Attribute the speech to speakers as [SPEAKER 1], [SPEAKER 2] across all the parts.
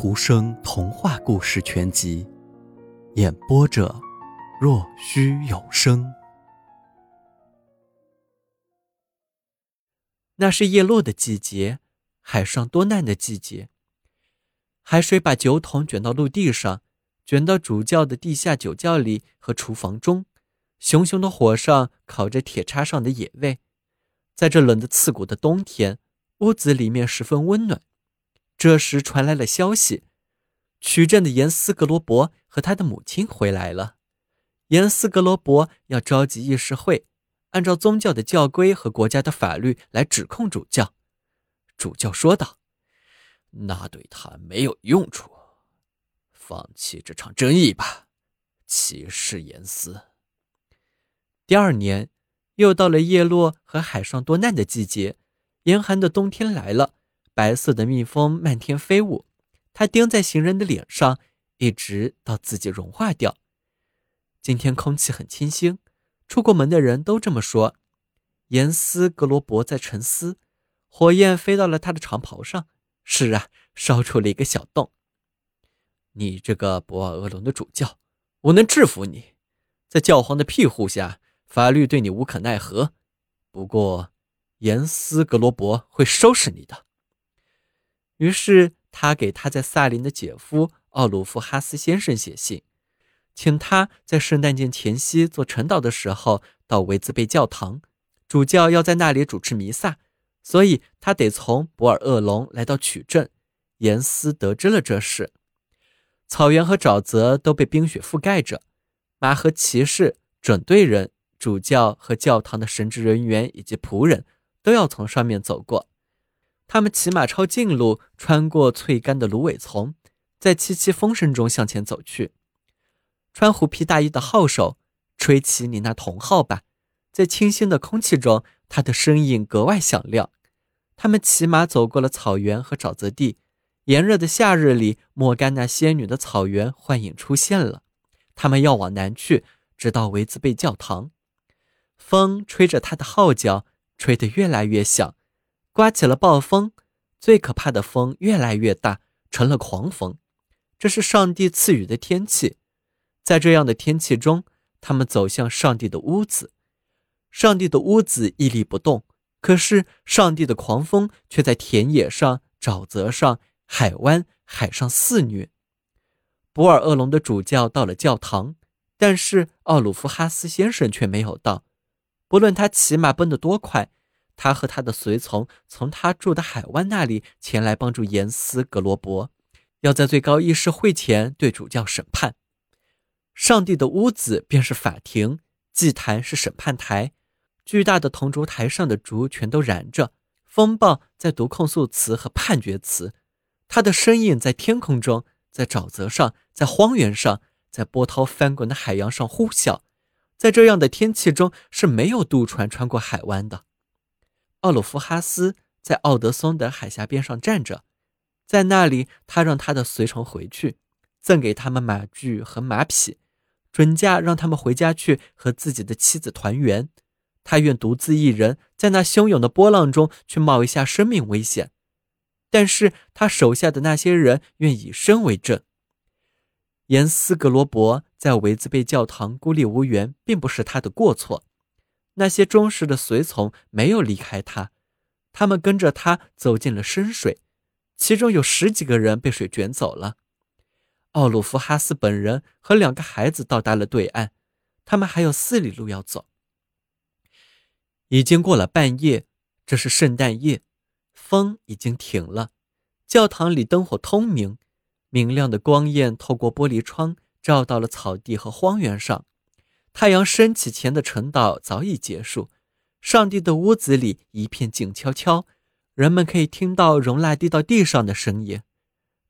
[SPEAKER 1] 图生童话故事全集，演播者：若虚有声。
[SPEAKER 2] 那是叶落的季节，海上多难的季节。海水把酒桶卷到陆地上，卷到主教的地下酒窖里和厨房中。熊熊的火上烤着铁叉上的野味。在这冷得刺骨的冬天，屋子里面十分温暖。这时传来了消息，曲镇的严斯格罗伯和他的母亲回来了。严斯格罗伯要召集议事会，按照宗教的教规和国家的法律来指控主教。主教说道：“
[SPEAKER 3] 那对他没有用处，放弃这场争议吧。”歧视严斯。
[SPEAKER 2] 第二年，又到了叶落和海上多难的季节，严寒的冬天来了。白色的蜜蜂漫天飞舞，它叮在行人的脸上，一直到自己融化掉。今天空气很清新，出过门的人都这么说。严斯格罗伯在沉思，火焰飞到了他的长袍上。是啊，烧出了一个小洞。
[SPEAKER 3] 你这个博尔厄隆的主教，我能制服你，在教皇的庇护下，法律对你无可奈何。不过，严斯格罗伯会收拾你的。
[SPEAKER 2] 于是他给他在萨林的姐夫奥鲁夫哈斯先生写信，请他在圣诞节前夕做晨祷的时候到维兹贝教堂，主教要在那里主持弥撒，所以他得从博尔厄隆来到曲镇。严斯得知了这事，草原和沼泽都被冰雪覆盖着，马和骑士、整队人、主教和教堂的神职人员以及仆人都要从上面走过。他们骑马抄近路，穿过翠干的芦苇丛，在凄凄风声中向前走去。穿虎皮大衣的号手，吹起你那铜号吧，在清新的空气中，他的声音格外响亮。他们骑马走过了草原和沼泽地，炎热的夏日里，莫甘娜仙女的草原幻影出现了。他们要往南去，直到维兹贝教堂。风吹着他的号角，吹得越来越响。刮起了暴风，最可怕的风越来越大，成了狂风。这是上帝赐予的天气。在这样的天气中，他们走向上帝的屋子。上帝的屋子屹立不动，可是上帝的狂风却在田野上、沼泽上、海湾、海上肆虐。博尔厄隆的主教到了教堂，但是奥鲁夫哈斯先生却没有到。不论他骑马奔得多快。他和他的随从从他住的海湾那里前来帮助严斯格罗伯，要在最高议事会前对主教审判。上帝的屋子便是法庭，祭坛是审判台，巨大的铜烛台上的烛全都燃着。风暴在读控诉词和判决词，他的身影在天空中，在沼泽上，在荒原上，在波涛翻滚的海洋上呼啸。在这样的天气中是没有渡船穿过海湾的。奥鲁夫哈斯在奥德松的海峡边上站着，在那里，他让他的随从回去，赠给他们马具和马匹，准假让他们回家去和自己的妻子团圆。他愿独自一人在那汹涌的波浪中去冒一下生命危险，但是他手下的那些人愿以身为证。严斯格罗伯在维兹贝教堂孤立无援，并不是他的过错。那些忠实的随从没有离开他，他们跟着他走进了深水，其中有十几个人被水卷走了。奥鲁夫哈斯本人和两个孩子到达了对岸，他们还有四里路要走。已经过了半夜，这是圣诞夜，风已经停了，教堂里灯火通明，明亮的光焰透过玻璃窗照到了草地和荒原上。太阳升起前的晨祷早已结束，上帝的屋子里一片静悄悄，人们可以听到容蜡滴到地上的声音。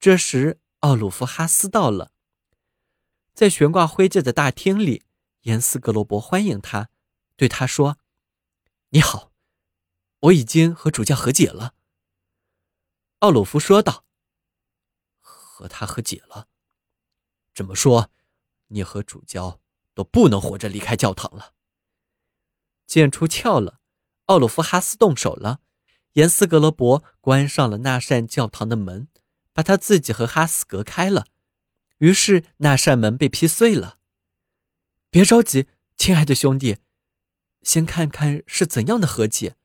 [SPEAKER 2] 这时，奥鲁夫哈斯到了，在悬挂徽戒的大厅里，严斯格罗伯欢迎他，对他说：“你好，我已经和主教和解了。”奥鲁夫说道：“
[SPEAKER 3] 和他和解了？这么说，你和主教？”都不能活着离开教堂了。
[SPEAKER 2] 剑出鞘了，奥鲁夫哈斯动手了。严斯格罗伯关上了那扇教堂的门，把他自己和哈斯隔开了。于是那扇门被劈碎了。别着急，亲爱的兄弟，先看看是怎样的和解。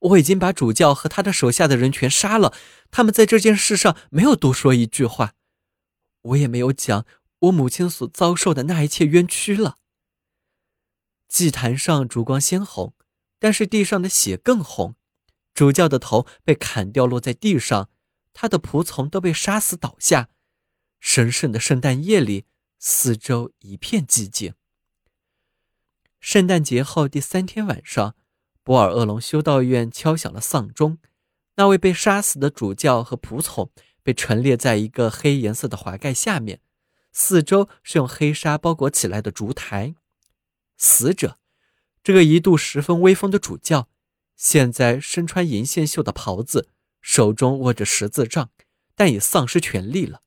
[SPEAKER 2] 我已经把主教和他的手下的人全杀了，他们在这件事上没有多说一句话。我也没有讲我母亲所遭受的那一切冤屈了。祭坛上烛光鲜红，但是地上的血更红。主教的头被砍掉，落在地上，他的仆从都被杀死倒下。神圣的圣诞夜里，四周一片寂静。圣诞节后第三天晚上，博尔厄龙修道院敲响了丧钟。那位被杀死的主教和仆从被陈列在一个黑颜色的华盖下面，四周是用黑纱包裹起来的烛台。死者，这个一度十分威风的主教，现在身穿银线绣的袍子，手中握着十字杖，但已丧失权力了。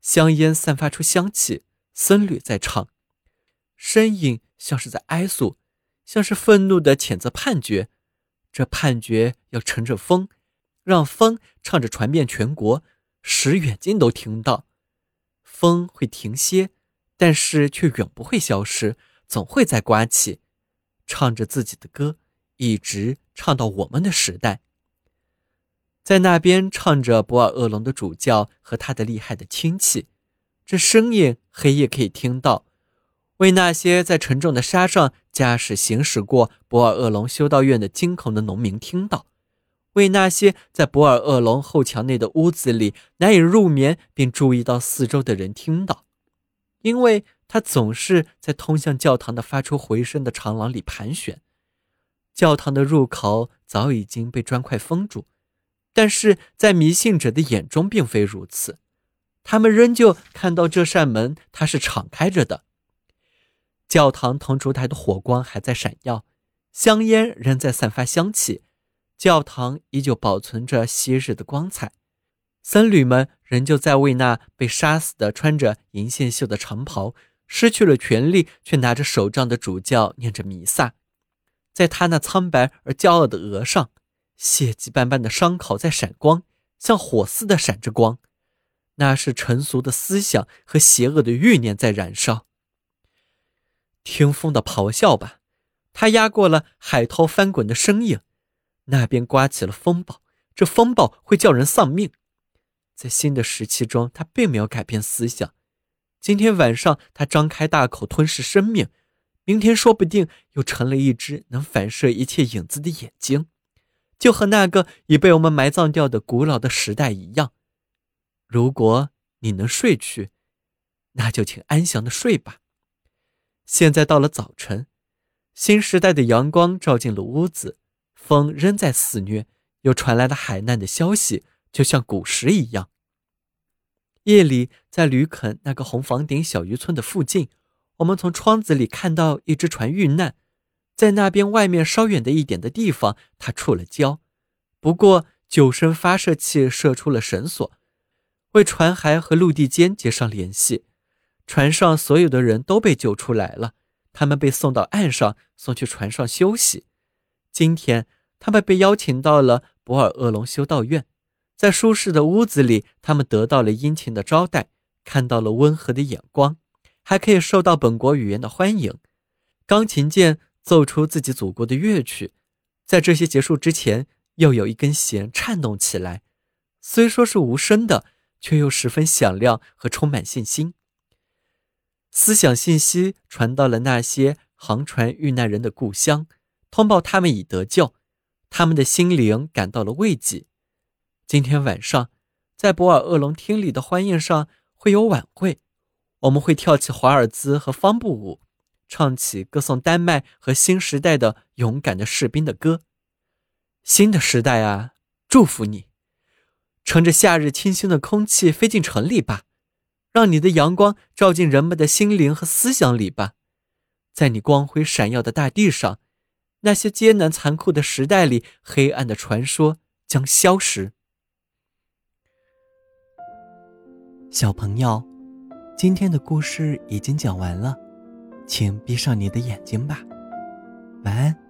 [SPEAKER 2] 香烟散发出香气，僧侣在唱，声音像是在哀诉，像是愤怒的谴责判决。这判决要乘着风，让风唱着传遍全国，使远近都听到。风会停歇，但是却永不会消失。总会在刮起，唱着自己的歌，一直唱到我们的时代。在那边唱着博尔厄龙的主教和他的厉害的亲戚，这声音黑夜可以听到，为那些在沉重的沙上驾驶行驶过博尔厄龙修道院的惊恐的农民听到，为那些在博尔厄龙后墙内的屋子里难以入眠并注意到四周的人听到，因为。他总是在通向教堂的发出回声的长廊里盘旋。教堂的入口早已经被砖块封住，但是在迷信者的眼中并非如此，他们仍旧看到这扇门，它是敞开着的。教堂铜烛台的火光还在闪耀，香烟仍在散发香气，教堂依旧保存着昔日的光彩。僧侣们仍旧在为那被杀死的穿着银线绣的长袍。失去了权力却拿着手杖的主教念着弥撒，在他那苍白而骄傲的额上，血迹斑斑的伤口在闪光，像火似的闪着光。那是成俗的思想和邪恶的欲念在燃烧。听风的咆哮吧，它压过了海涛翻滚的声音。那边刮起了风暴，这风暴会叫人丧命。在新的时期中，他并没有改变思想。今天晚上，他张开大口吞噬生命；明天说不定又成了一只能反射一切影子的眼睛，就和那个已被我们埋葬掉的古老的时代一样。如果你能睡去，那就请安详的睡吧。现在到了早晨，新时代的阳光照进了屋子，风仍在肆虐，又传来了海难的消息，就像古时一样。夜里，在吕肯那个红房顶小渔村的附近，我们从窗子里看到一只船遇难，在那边外面稍远的一点的地方，它触了礁。不过，救生发射器射出了绳索，为船骸和陆地间接上联系。船上所有的人都被救出来了，他们被送到岸上，送去船上休息。今天，他们被邀请到了博尔厄龙修道院。在舒适的屋子里，他们得到了殷勤的招待，看到了温和的眼光，还可以受到本国语言的欢迎。钢琴键奏出自己祖国的乐曲，在这些结束之前，又有一根弦颤动起来，虽说是无声的，却又十分响亮和充满信心。思想信息传到了那些航船遇难人的故乡，通报他们已得救，他们的心灵感到了慰藉。今天晚上，在博尔厄龙厅里的欢宴上会有晚会，我们会跳起华尔兹和方步舞，唱起歌颂丹麦和新时代的勇敢的士兵的歌。新的时代啊，祝福你！乘着夏日清新的空气飞进城里吧，让你的阳光照进人们的心灵和思想里吧。在你光辉闪耀的大地上，那些艰难残酷的时代里，黑暗的传说将消失。
[SPEAKER 1] 小朋友，今天的故事已经讲完了，请闭上你的眼睛吧，晚安。